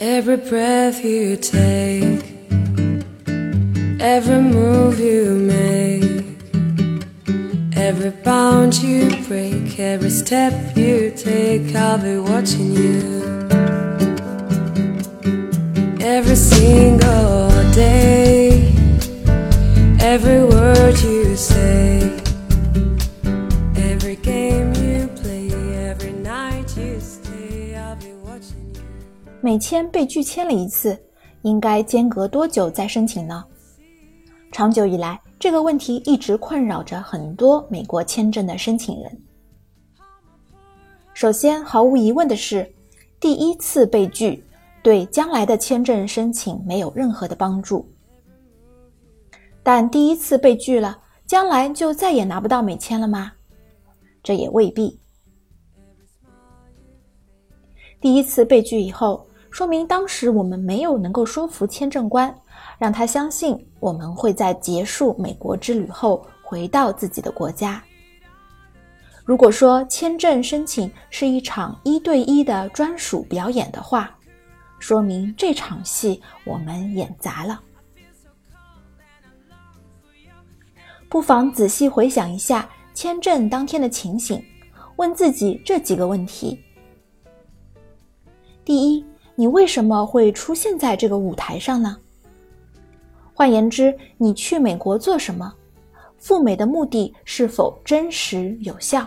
Every breath you take, every move you make, every bound you break, every step you take, I'll be watching you. Every single day, every word you 每签被拒签了一次，应该间隔多久再申请呢？长久以来，这个问题一直困扰着很多美国签证的申请人。首先，毫无疑问的是，第一次被拒对将来的签证申请没有任何的帮助。但第一次被拒了，将来就再也拿不到美签了吗？这也未必。第一次被拒以后，说明当时我们没有能够说服签证官，让他相信我们会在结束美国之旅后回到自己的国家。如果说签证申请是一场一对一的专属表演的话，说明这场戏我们演砸了。不妨仔细回想一下签证当天的情形，问自己这几个问题：第一，你为什么会出现在这个舞台上呢？换言之，你去美国做什么？赴美的目的是否真实有效？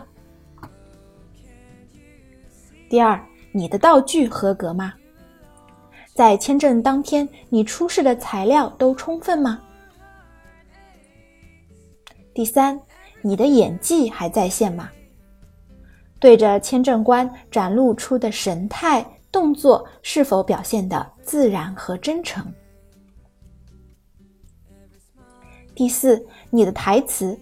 第二，你的道具合格吗？在签证当天，你出示的材料都充分吗？第三，你的演技还在线吗？对着签证官展露出的神态、动作是否表现的自然和真诚？第四，你的台词，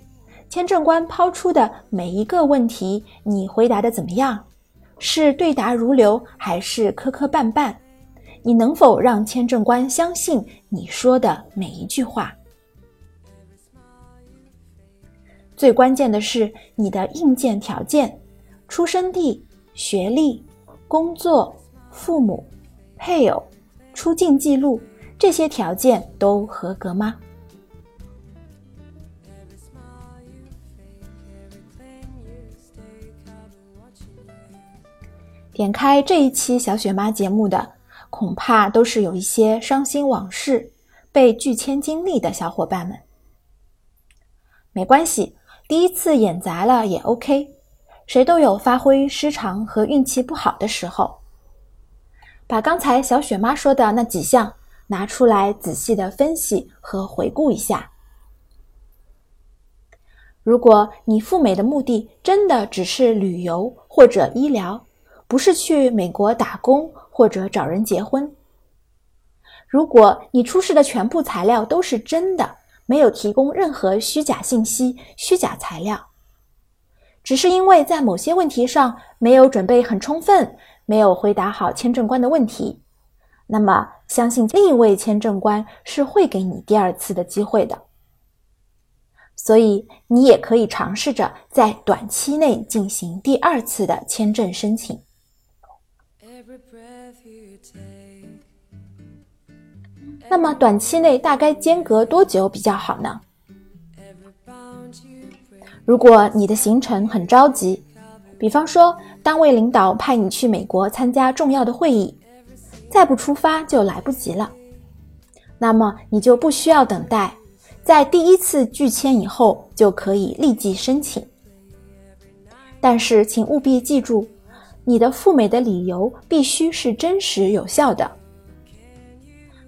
签证官抛出的每一个问题，你回答的怎么样？是对答如流，还是磕磕绊绊？你能否让签证官相信你说的每一句话？最关键的是你的硬件条件：出生地、学历、工作、父母、配偶、出境记录，这些条件都合格吗？点开这一期小雪妈节目的，恐怕都是有一些伤心往事、被拒签经历的小伙伴们。没关系，第一次演砸了也 OK，谁都有发挥失常和运气不好的时候。把刚才小雪妈说的那几项拿出来仔细的分析和回顾一下。如果你赴美的目的真的只是旅游或者医疗，不是去美国打工或者找人结婚。如果你出示的全部材料都是真的，没有提供任何虚假信息、虚假材料，只是因为在某些问题上没有准备很充分，没有回答好签证官的问题，那么相信另一位签证官是会给你第二次的机会的。所以你也可以尝试着在短期内进行第二次的签证申请。那么短期内大概间隔多久比较好呢.如果你的行程很着急，比方说单位领导派你去美国参加重要的会议，再不出发就来不及了，那么你就不需要等待，在第一次拒签以后就可以立即申请。但是请务必记住，你的赴美的理由必须是真实有效的。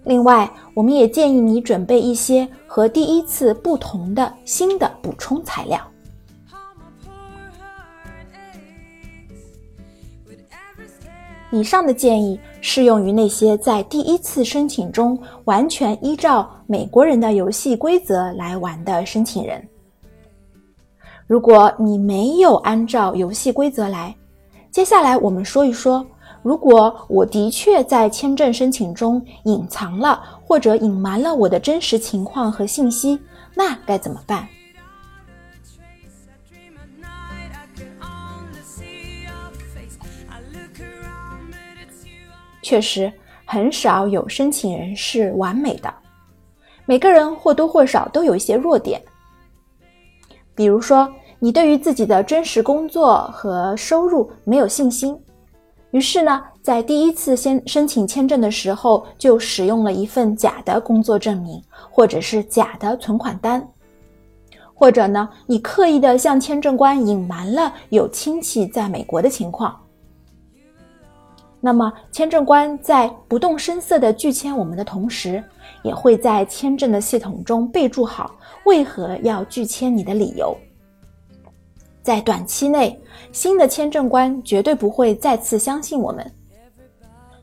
另外，我们也建议你准备一些和第一次不同的新的补充材料。以上的建议适用于那些在第一次申请中完全依照美国人的游戏规则来玩的申请人。如果你没有按照游戏规则来，接下来我们说一说，如果我的确在签证申请中隐藏了或者隐瞒了我的真实情况和信息，那该怎么办？确实，很少有申请人是完美的，每个人或多或少都有一些弱点。比如说，你对于自己的真实工作和收入没有信心，于是呢，在第一次先申请签证的时候就使用了一份假的工作证明，或者是假的存款单。或者呢，你刻意的向签证官隐瞒了有亲戚在美国的情况，那么签证官在不动声色的拒签我们的同时，也会在签证的系统中备注好为何要拒签你的理由。在短期内，新的签证官绝对不会再次相信我们，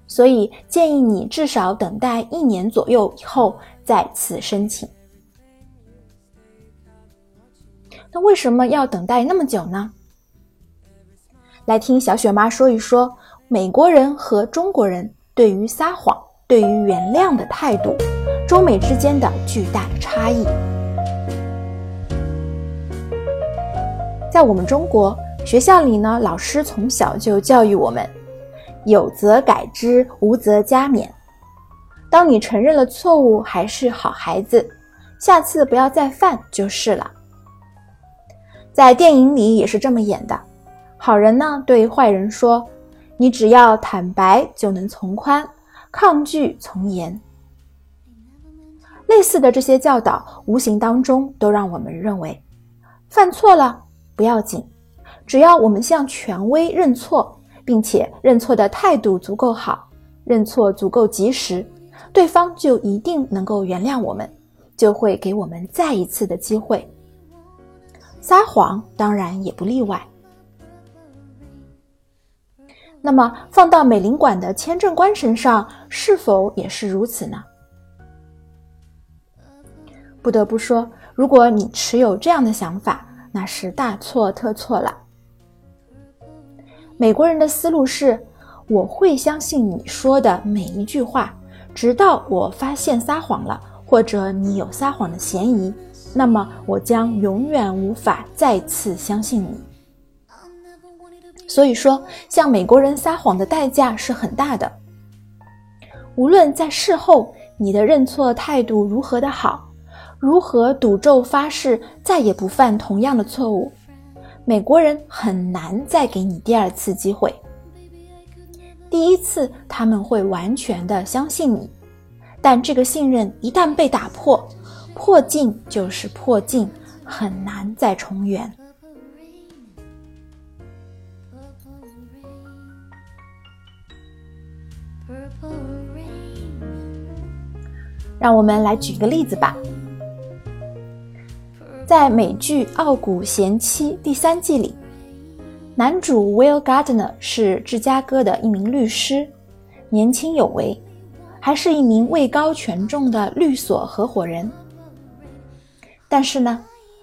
所以建议你至少等待一年左右以后再次申请。那为什么要等待那么久呢？来听小雪妈说一说美国人和中国人对于撒谎、对于原谅的态度，中美之间的巨大的差异。在我们中国学校里呢，老师从小就教育我们：有则改之，无则加勉。当你承认了错误，还是好孩子，下次不要再犯就是了。在电影里也是这么演的，好人呢对坏人说：“你只要坦白就能从宽，抗拒从严。”类似的这些教导，无形当中都让我们认为，犯错了不要紧，只要我们向权威认错，并且认错的态度足够好，认错足够及时，对方就一定能够原谅我们，就会给我们再一次的机会。撒谎当然也不例外。那么放到美领馆的签证官身上，是否也是如此呢？不得不说，如果你持有这样的想法，那是大错特错了。美国人的思路是：我会相信你说的每一句话，直到我发现撒谎了，或者你有撒谎的嫌疑。那么我将永远无法再次相信你。所以说，向美国人撒谎的代价是很大的。无论在事后你的认错态度如何的好，如何赌咒发誓再也不犯同样的错误，美国人很难再给你第二次机会。第一次他们会完全的相信你，但这个信任一旦被打破。破镜就是破镜，很难再重圆。让我们来举个例子吧，在美剧《傲骨贤妻》第三季里，男主 Will Gardner 是芝加哥的一名律师，年轻有为，还是一名位高权重的律所合伙人。但是呢，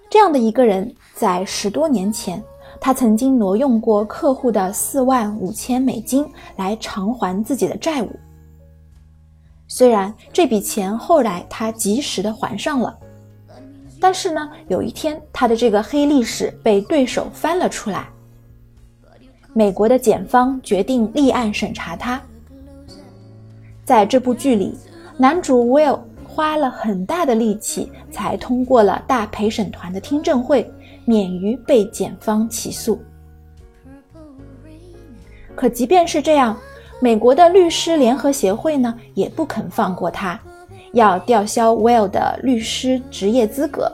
这样的一个人，在十多年前，他曾经挪用过客户的四万五千美金来偿还自己的债务。虽然这笔钱后来他及时的还上了，但是呢，有一天他的这个黑历史被对手翻了出来。美国的检方决定立案审查他。在这部剧里，男主 Will。花了很大的力气才通过了大陪审团的听证会，免于被检方起诉。可即便是这样，美国的律师联合协会呢也不肯放过他，要吊销 Will 的律师职业资格。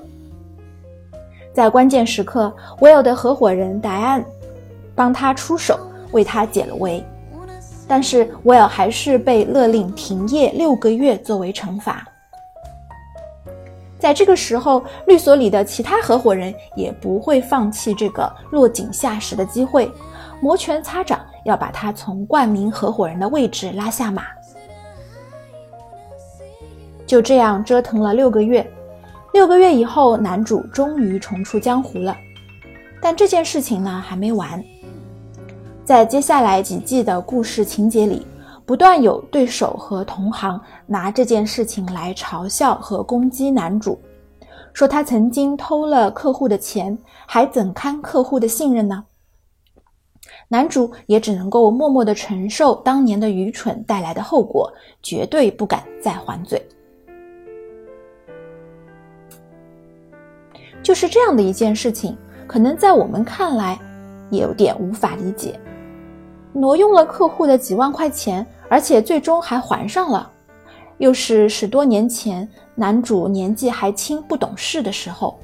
在关键时刻，Will 的合伙人戴安帮他出手，为他解了围，但是 Will 还是被勒令停业六个月作为惩罚。在这个时候，律所里的其他合伙人也不会放弃这个落井下石的机会，摩拳擦掌要把他从冠名合伙人的位置拉下马。就这样折腾了六个月，六个月以后，男主终于重出江湖了。但这件事情呢还没完，在接下来几季的故事情节里。不断有对手和同行拿这件事情来嘲笑和攻击男主，说他曾经偷了客户的钱，还怎堪客户的信任呢？男主也只能够默默地承受当年的愚蠢带来的后果，绝对不敢再还嘴。就是这样的一件事情，可能在我们看来也有点无法理解。挪用了客户的几万块钱，而且最终还还上了，又是十多年前男主年纪还轻、不懂事的时候。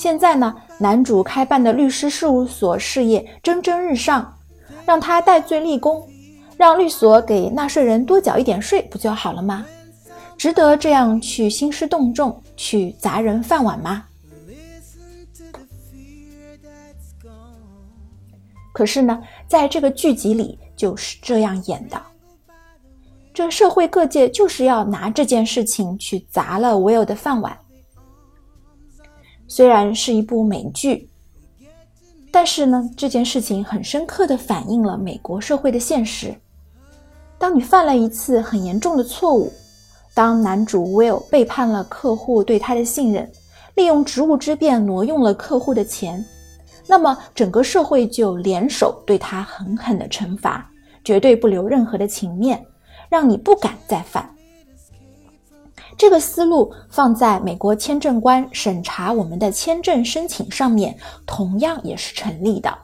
现在呢，男主开办的律师事务所事业蒸蒸日上，让他戴罪立功，让律所给纳税人多缴一点税，不就好了吗？值得这样去兴师动众，去砸人饭碗吗？可是呢，在这个剧集里就是这样演的，这社会各界就是要拿这件事情去砸了 Will 的饭碗。虽然是一部美剧，但是呢，这件事情很深刻的反映了美国社会的现实。当你犯了一次很严重的错误，当男主 Will 背叛了客户对他的信任，利用职务之便挪用了客户的钱，那么整个社会就联手对他狠狠的惩罚，绝对不留任何的情面，让你不敢再犯。这个思路放在美国签证官审查我们的签证申请上面，同样也是成立的。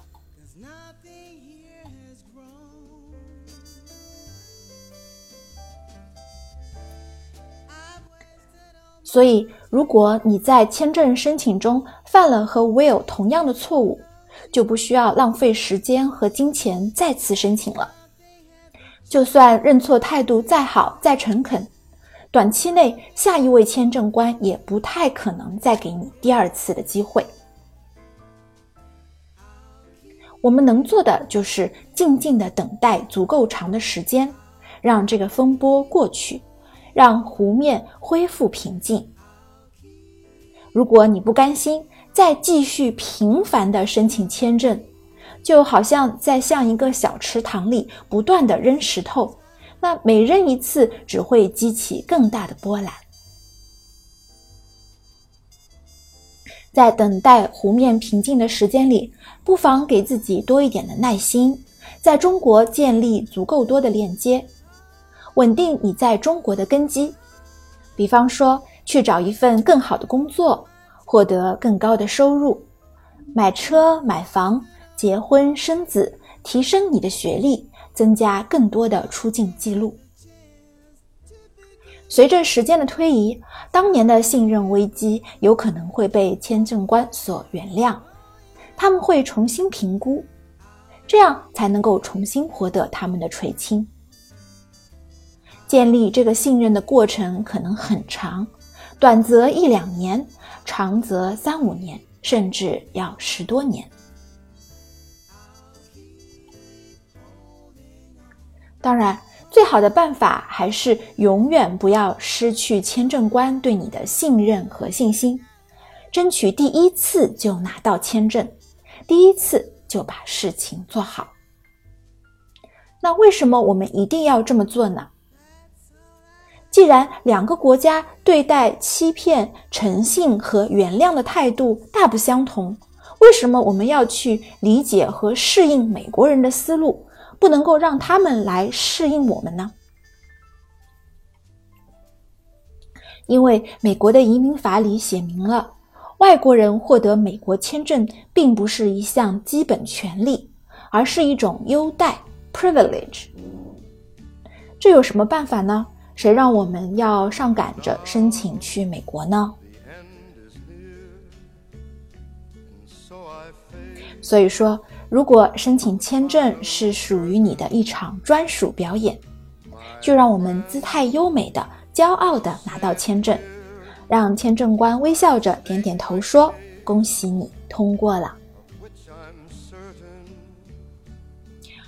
所以，如果你在签证申请中犯了和 Will 同样的错误，就不需要浪费时间和金钱再次申请了。就算认错态度再好、再诚恳。短期内，下一位签证官也不太可能再给你第二次的机会。我们能做的就是静静的等待足够长的时间，让这个风波过去，让湖面恢复平静。如果你不甘心再继续频繁的申请签证，就好像在向一个小池塘里不断的扔石头。那每扔一次，只会激起更大的波澜。在等待湖面平静的时间里，不妨给自己多一点的耐心，在中国建立足够多的链接，稳定你在中国的根基。比方说，去找一份更好的工作，获得更高的收入，买车买房，结婚生子，提升你的学历。增加更多的出境记录。随着时间的推移，当年的信任危机有可能会被签证官所原谅，他们会重新评估，这样才能够重新获得他们的垂青。建立这个信任的过程可能很长，短则一两年，长则三五年，甚至要十多年。当然，最好的办法还是永远不要失去签证官对你的信任和信心，争取第一次就拿到签证，第一次就把事情做好。那为什么我们一定要这么做呢？既然两个国家对待欺骗、诚信和原谅的态度大不相同，为什么我们要去理解和适应美国人的思路？不能够让他们来适应我们呢？因为美国的移民法里写明了，外国人获得美国签证并不是一项基本权利，而是一种优待 （privilege）。这有什么办法呢？谁让我们要上赶着申请去美国呢？所以说。如果申请签证是属于你的一场专属表演，就让我们姿态优美的、骄傲的拿到签证，让签证官微笑着点点头说：“恭喜你通过了。”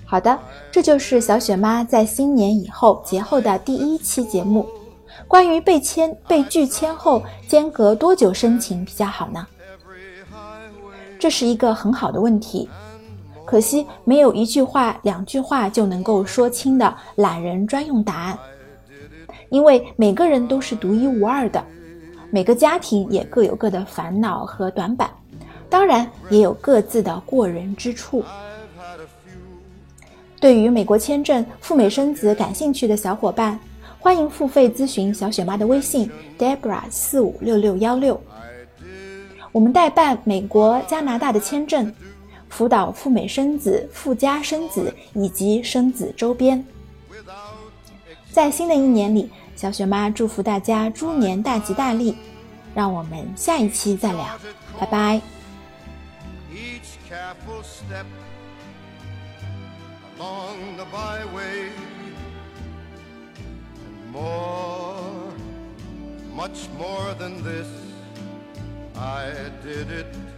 好的，这就是小雪妈在新年以后节后的第一期节目，关于被签、被拒签后间隔多久申请比较好呢？这是一个很好的问题。可惜没有一句话、两句话就能够说清的懒人专用答案，因为每个人都是独一无二的，每个家庭也各有各的烦恼和短板，当然也有各自的过人之处。对于美国签证赴美生子感兴趣的小伙伴，欢迎付费咨询小雪妈的微信 Debra 四五六六幺六。我们代办美国、加拿大的签证，辅导赴美生子、赴加生子以及生子周边。在新的一年里，小雪妈祝福大家猪年大吉大利。让我们下一期再聊，拜拜。much more than this. I did it